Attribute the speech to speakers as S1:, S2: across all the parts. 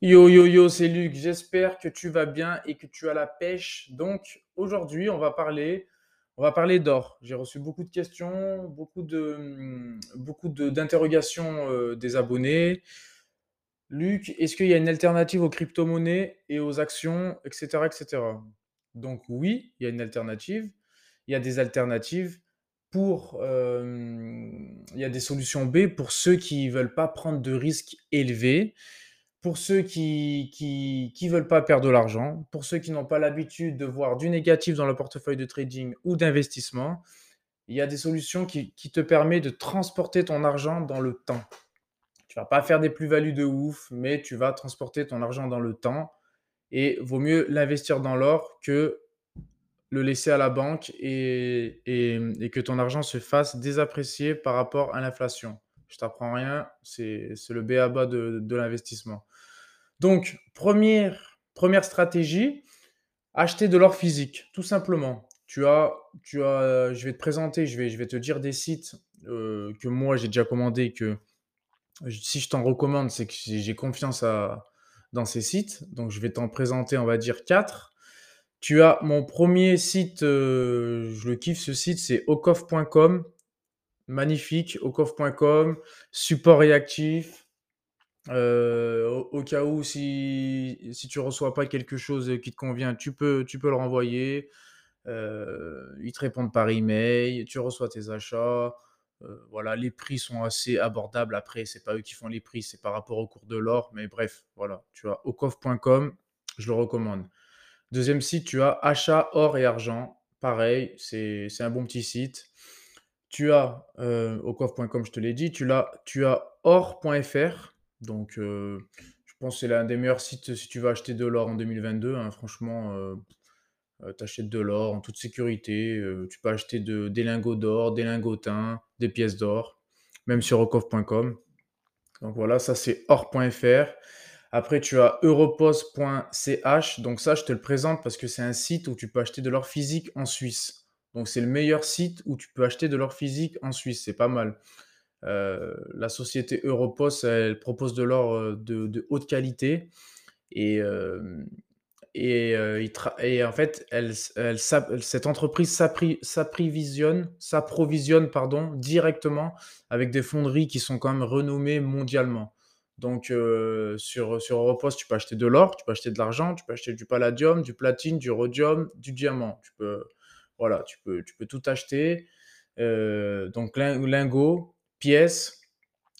S1: Yo yo yo, c'est Luc. J'espère que tu vas bien et que tu as la pêche. Donc aujourd'hui, on va parler, d'or. J'ai reçu beaucoup de questions, beaucoup de, hum, beaucoup d'interrogations euh, des abonnés. Luc, est-ce qu'il y a une alternative aux crypto-monnaies et aux actions, etc., etc. Donc oui, il y a une alternative. Il y a des alternatives pour, euh, il y a des solutions B pour ceux qui veulent pas prendre de risques élevés pour ceux qui qui qui veulent pas perdre de l'argent, pour ceux qui n'ont pas l'habitude de voir du négatif dans leur portefeuille de trading ou d'investissement, il y a des solutions qui te permettent de transporter ton argent dans le temps. Tu vas pas faire des plus-values de ouf, mais tu vas transporter ton argent dans le temps et vaut mieux l'investir dans l'or que le laisser à la banque et que ton argent se fasse désapprécier par rapport à l'inflation. Je t'apprends rien, c'est le b.a-ba de de l'investissement. Donc, première, première stratégie, acheter de l'or physique, tout simplement. Tu as, je vais te présenter, je vais, te dire des sites euh, que moi j'ai déjà commandé, que si je t'en recommande, c'est que j'ai confiance à, dans ces sites. Donc, je vais t'en présenter, on va dire, quatre. Tu as mon premier site, euh, je le kiffe ce site, c'est ocoff.com. Magnifique, ocoff.com, support réactif, euh, au, cas où, si, tu reçois pas quelque chose qui te convient, tu peux, tu peux le renvoyer. Euh, ils te répondent par email, tu reçois tes achats. Euh, voilà, les prix sont assez abordables. Après, c'est pas eux qui font les prix, c'est par rapport au cours de l'or. Mais bref, voilà, tu vois, ocoff.com, je le recommande. Deuxième site, tu as achat or et argent. Pareil, c'est un bon petit site. Tu as euh, je te l'ai dit. Tu as, or.fr. Donc, euh, je pense que c'est l'un des meilleurs sites si tu veux acheter de l'or en 2022. hein. Franchement, euh, euh, tu achètes de l'or en toute sécurité. tu peux acheter de, des lingots d'or, des lingotins, des pièces d'or, même sur ocoff.com. Donc voilà, ça c'est or.fr. Après, tu as europost.ch. Donc ça, je te le présente parce que c'est un site où tu peux acheter de l'or physique en Suisse. Donc c'est le meilleur site où tu peux acheter de l'or physique en Suisse. C'est pas mal. Euh, la société Europost, elle propose de l'or euh, de, haute qualité et, euh, et, en fait, elle, cette entreprise s'approvisionne, directement avec des fonderies qui sont quand même renommées mondialement. Donc sur, sur Europost, tu peux acheter de l'or, tu peux acheter de l'argent, tu peux acheter du palladium, du platine, du rhodium, du diamant. Tu peux, voilà, tu peux, tout acheter. Euh, donc lin- lingots, pièces,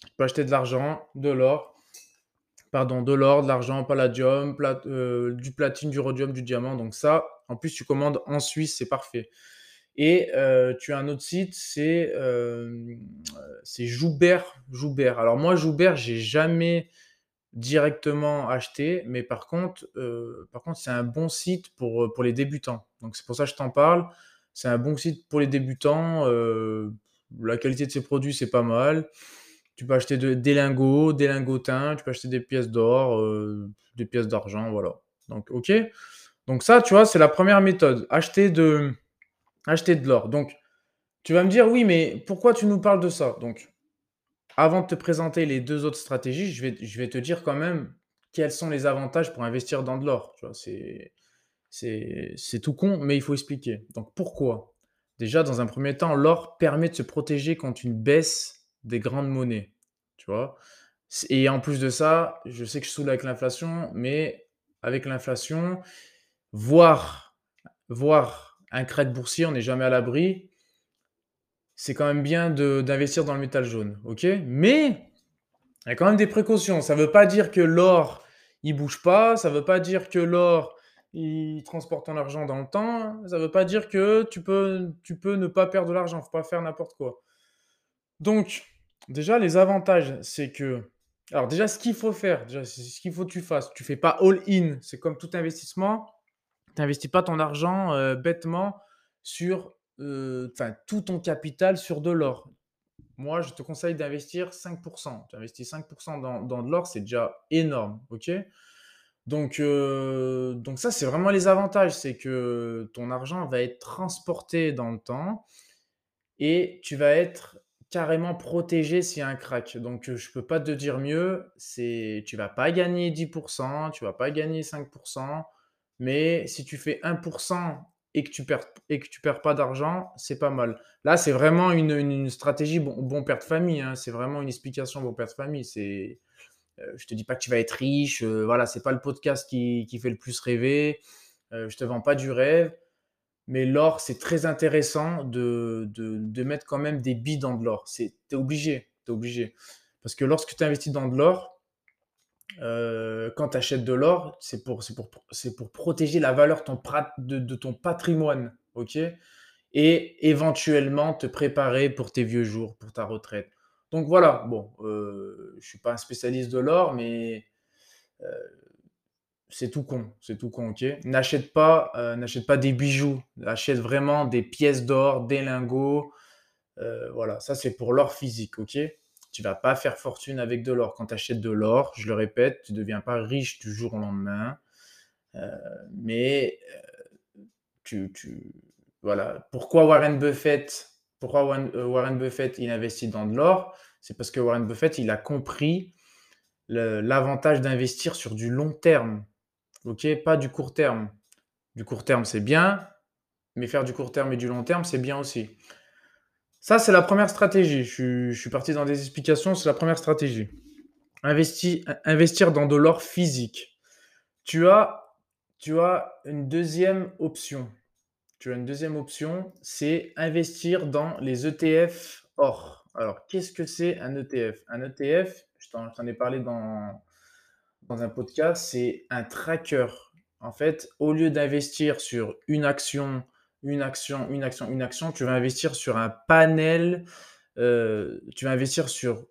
S1: tu peux acheter de l'argent, de l'or, pardon, de l'or, de l'argent, palladium, euh, du platine, du rhodium, du diamant. Donc ça, en plus, tu commandes en Suisse, c'est parfait. Et euh, tu as un autre site, c'est Joubert. Joubert. Alors moi, Joubert, j'ai jamais directement acheté, mais par contre, c'est un bon site pour les débutants. Donc c'est pour ça que je t'en parle. C'est un bon site pour les débutants. euh, la qualité de ses produits, c'est pas mal. Tu peux acheter de- des lingots, des lingotins, tu peux acheter des pièces d'or, euh, des pièces d'argent, voilà. Donc, ok. Donc ça, tu vois, c'est la première méthode. Acheter de, l'or. Donc, tu vas me dire, oui, mais pourquoi tu nous parles de ça? Donc, avant de te présenter les deux autres stratégies, je vais, te dire quand même quels sont les avantages pour investir dans de l'or. C'est, tout con, mais il faut expliquer. Donc, pourquoi? Déjà, dans un premier temps, l'or permet de se protéger contre une baisse des grandes monnaies. Tu vois? Et en plus de ça, je sais que je saoule avec l'inflation, mais avec l'inflation, voir, voir un crack boursier, on n'est jamais à l'abri c'est quand même bien d'investir dans le métal jaune, ok? Mais il y a quand même des précautions. Ça ne veut pas dire que l'or, il bouge pas. Ça ne veut pas dire que l'or, il transporte ton argent dans le temps. Ça ne veut pas dire que tu peux, tu peux ne pas perdre de l'argent. faut pas faire n'importe quoi. Donc, déjà, les avantages, c'est que... Alors déjà, ce qu'il faut faire, déjà, c'est ce qu'il faut que tu fasses. Tu fais pas all-in. C'est comme tout investissement. Tu n'investis pas ton argent euh, bêtement sur euh, tout ton capital sur de l'or. Moi, je te conseille d'investir 5%. Tu investis 5% dans, dans de l'or, c'est déjà énorme. ok? Donc, euh, donc ça, c'est vraiment les avantages. C'est que ton argent va être transporté dans le temps et tu vas être carrément protégé s'il y a un crack. Donc, heu, je peux pas te dire mieux, c'est tu vas pas gagner 10% tu vas pas gagner 5% mais si tu fais 1% et que tu perds et que tu perds pas d'argent, c'est pas mal. Là, c'est vraiment une stratégie bon père de famille, hein, c'est vraiment une explication bon père de famille. C'est, je te dis pas que tu vas être riche, heu, voilà, c'est pas le podcast qui fait le plus rêver, heu, je te vends pas du rêve, mais l'or, c'est très intéressant de mettre quand même des billes dans de l'or. Tu es obligé, es obligé. Parce que lorsque tu investis dans de l'or, quand tu achètes de l'or, c'est pour protéger la valeur de ton patrimoine, OK? Et éventuellement te préparer pour tes vieux jours, pour ta retraite. Donc voilà, bon, heu, je suis pas un spécialiste de l'or, mais heu, c'est tout con, c'est tout con, OK? N'achète pas, heu, n'achète pas des bijoux, achète vraiment des pièces d'or, des lingots, voilà, ça c'est pour l'or physique, OK? Tu vas pas faire fortune avec de l'or. Quand tu achètes de l'or, je le répète, tu ne deviens pas riche du jour au lendemain. Euh, mais euh, tu, voilà. Pourquoi Warren Buffett, pourquoi Warren, euh, Buffett investit dans de l'or? C'est parce que Warren Buffett il a compris l'avantage d'investir sur du long terme, ok? Pas du court terme. Du court terme c'est bien, mais faire du court terme et du long terme c'est bien aussi. Ça, c'est la première stratégie. Je suis, parti dans des explications, c'est la première stratégie. investir dans de l'or physique. Tu as une deuxième option. Tu as une deuxième option, c'est investir dans les ETF or. Alors, qu'est-ce que c'est un ETF Un ETF, je t'en ai parlé dans, dans un podcast, c'est un tracker. En fait, au lieu d'investir sur une action, une action, une action, une action, tu vas investir sur un panel, euh, tu vas investir sur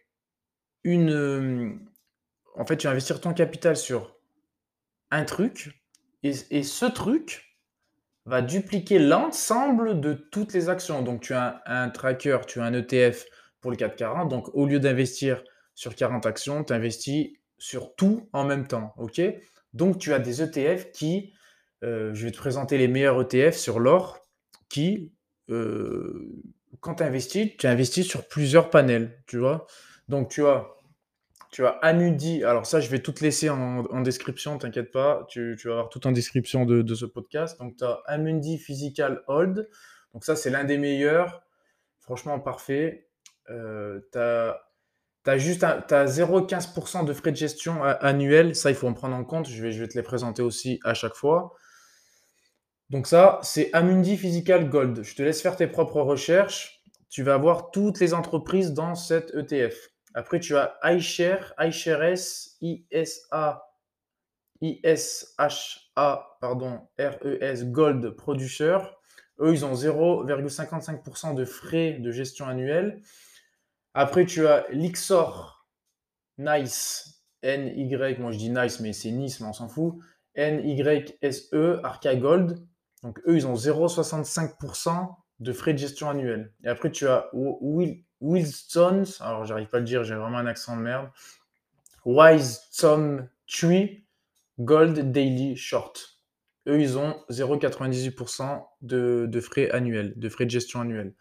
S1: une... En fait, tu vas investir ton capital sur un truc, et, ce truc va dupliquer l'ensemble de toutes les actions. Donc, tu as un, tracker, tu as un ETF pour le 440. Donc, au lieu d'investir sur 40 actions, tu investis sur tout en même temps. OK? Donc, tu as des ETF qui euh, je vais te présenter les meilleurs ETF sur l'or qui, euh, quand tu investis, tu investis sur plusieurs panels, tu vois? Donc, tu as, tu as Amundi. Alors, ça, je vais tout laisser en, description, t'inquiète pas. Tu, vas avoir tout en description de, ce podcast. Donc, tu as Amundi Physical Hold. Donc, ça, c'est l'un des meilleurs. Franchement, parfait. Euh, tu as tu as juste 0,15% de frais de gestion annuels. Ça, il faut en prendre en compte. Je vais, je vais te les présenter aussi à chaque fois. Donc ça, c'est Amundi Physical Gold. Je te laisse faire tes propres recherches. Tu vas voir toutes les entreprises dans cet ETF. Après, tu as iShare, iShares, ISA, ISHA, pardon, RES Gold Producer. Eux, ils ont 0,55% de frais de gestion annuelle. Après, tu as Lixor, Nice, NY, moi je dis Nice, mais c'est Nice, mais on s'en fout. NYSE, Arca Gold. Donc, eux, ils ont 0,65% de frais de gestion annuels. Et après, tu as Will, alors j'arrive pas à le dire, j'ai vraiment un accent de merde. Wise Tom Tree Gold Daily Short. Eux, ils ont 0,98% de, frais annuels, de frais de gestion annuels.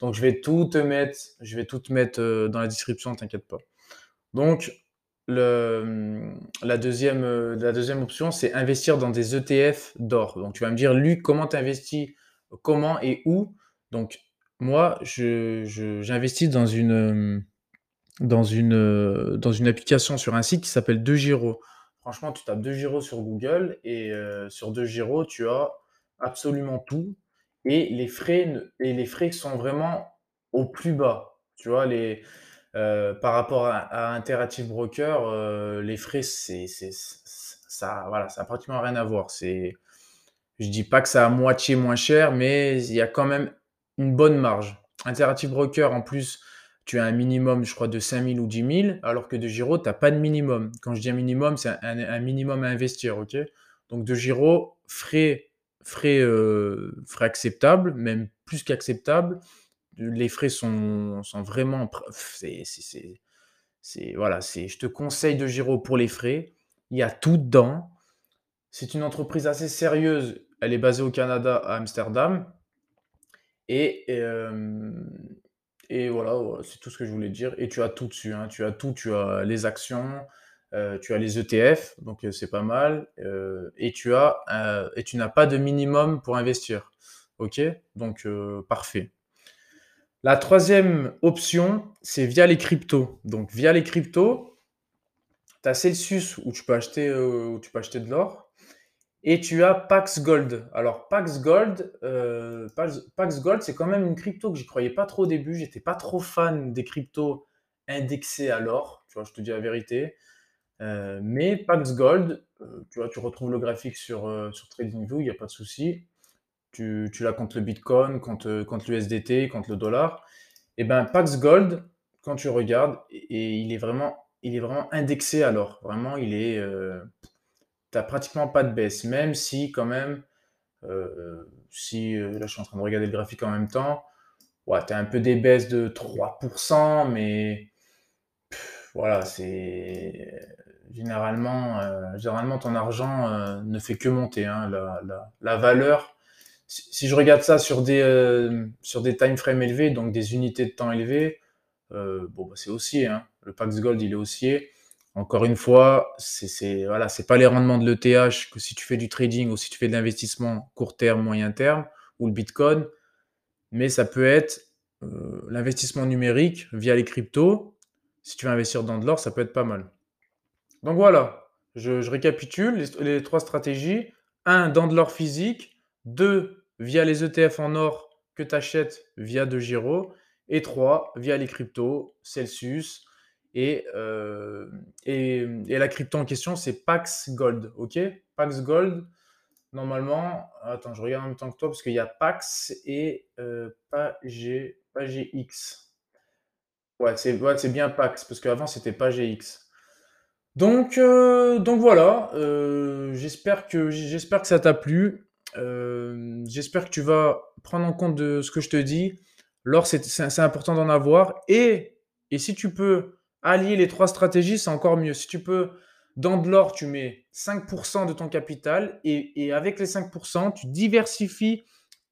S1: Donc, je vais tout te mettre, je vais tout te mettre euh, dans la description, t'inquiète pas. Donc, le, la, deuxième, euh, la deuxième option, c'est investir dans des ETF d'or. Donc, tu vas me dire, Luc, comment tu investis Comment et où? Donc, moi, j'investis dans une, dans, une, dans une application sur un site qui s'appelle DeGiro. Franchement, tu tapes DeGiro sur Google et euh, sur DeGiro, tu as absolument tout. Et les frais, et les frais sont vraiment au plus bas. Tu vois, les, euh, par rapport à, Interactive Broker, euh, les frais, c'est, ça, voilà, ça n'a pratiquement rien à voir. C'est, je dis pas que ça a moitié moins cher, mais il y a quand même une bonne marge. Interactive Broker, en plus, tu as un minimum, je crois, de 5000 ou 10 000, alors que de Giro, tu n'as pas de minimum. Quand je dis un minimum, c'est un, minimum à investir, ok? Donc de Giro, frais, frais, euh, frais acceptables, même plus qu'acceptables les frais sont, sont vraiment. C'est, voilà, c'est, je te conseille de Giro pour les frais. Il y a tout dedans. C'est une entreprise assez sérieuse. Elle est basée au Canada, à Amsterdam. Et, Et voilà, c'est tout ce que je voulais dire et tu as tout dessus, hein. Tu as tout, tu as les actions, tu as les ETF, donc c'est pas mal, et tu as, et tu n'as pas de minimum pour investir. OK? Donc parfait. La troisième option, c'est via les cryptos. Donc via les cryptos, tu as Celsius où tu peux acheter, où tu peux acheter de l'or et tu as Pax Gold. Alors Pax Gold, heu, Pax Gold, c'est quand même une crypto que j'y croyais pas trop au début. J'étais pas trop fan des cryptos indexés à l'or, tu vois? Je te dis la vérité. Heu, mais Pax Gold, heu, tu vois, tu retrouves le graphique sur, sur TradingView, il y a pas de souci. Tu tu l'as contre le bitcoin, contre, contre l'USDT, contre le dollar et ben, Pax Gold, quand tu regardes et il est vraiment il est vraiment indexé à l'or. Vraiment, il est, pratiquement pas de baisse, même si quand même, heu, si, heu, là, je suis en train de regarder le graphique en même temps. Ouais, tu as un peu des baisses de 3% mais voilà, c'est généralement, généralement ton argent, ne fait que monter, hein. La valeur, si je regarde ça sur des, sur des time frames élevés, donc des unités de temps élevées, bon, bah, c'est haussier, hein. Le Pax Gold, il est haussier. Encore une fois, c'est voilà, c'est pas les rendements de l'ETH que si tu fais du trading ou si tu fais de l'investissement court terme, moyen terme ou le bitcoin, mais ça peut être, heu, l'investissement numérique via les cryptos. Si tu veux investir dans de l'or, ça peut être pas mal. Donc voilà, je, récapitule les, les trois stratégies. Un, dans de l'or physique. Deux, via les ETF en or que tu achètes via de Giro. Et trois, via les cryptos, Celsius. Et, euh, et, et, la crypto en question, c'est Pax Gold. OK? Pax Gold, normalement, attends, je regarde en même temps que toi parce qu'il y a Pax et euh, PAG. Ouais, c'est ouais, bien Pax parce qu'avant, c'était PAGX. Donc, euh, donc voilà, euh, j'espère que, que ça t'a plu. J'espère que tu vas prendre en compte de ce que je te dis. L'or, c'est important d'en avoir. Et, et si tu peux allier les trois stratégies, c'est encore mieux. Si tu peux, dans de l'or, tu mets 5% de ton capital et, avec les 5%, tu diversifies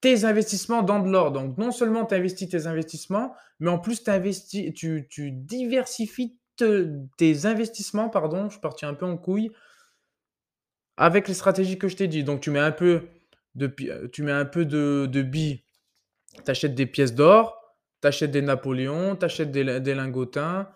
S1: tes investissements dans de l'or. Donc, non seulement tu investis tes investissements, mais en plus, investis, tu, diversifies tes investissements, pardon, je suis parti un peu en couille, avec les stratégies que je t'ai dit. Donc, tu mets un peu de, tu mets un peu de, de billes, tu achètes des pièces d'or, tu achètes des Napoléons, tu achètes des, des lingotins,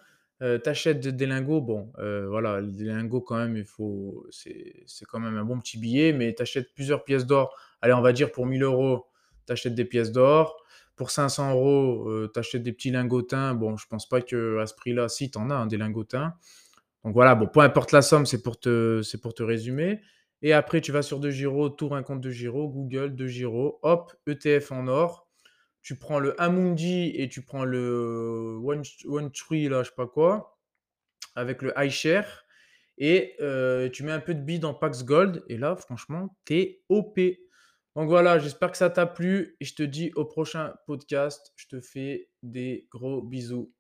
S1: euh, tu achètes des, lingots. Bon, voilà, les lingots, quand même, il faut, c'est quand même un bon petit billet, mais tu achètes plusieurs pièces d'or. Allez, on va dire pour 1000 euros, tu achètes des pièces d'or. Pour 500 euros, euh, tu achètes des petits lingotins. Bon, je pense pas que à ce prix-là, si, tu en as hein, des lingotins. Donc voilà, bon, peu importe la somme, c'est pour, te, pour te résumer. Et après, tu vas sur De Giro, tour un compte De Giro, Google, De Giro, hop, ETF en or. Tu prends le Amundi et tu prends le One, One Tree, là, je sais pas quoi, avec le iShare. Et euh, tu mets un peu de billes dans Pax Gold. Et là, franchement, t'es OP. Donc voilà, j'espère que ça t'a plu et je te dis au prochain podcast. Je te fais des gros bisous.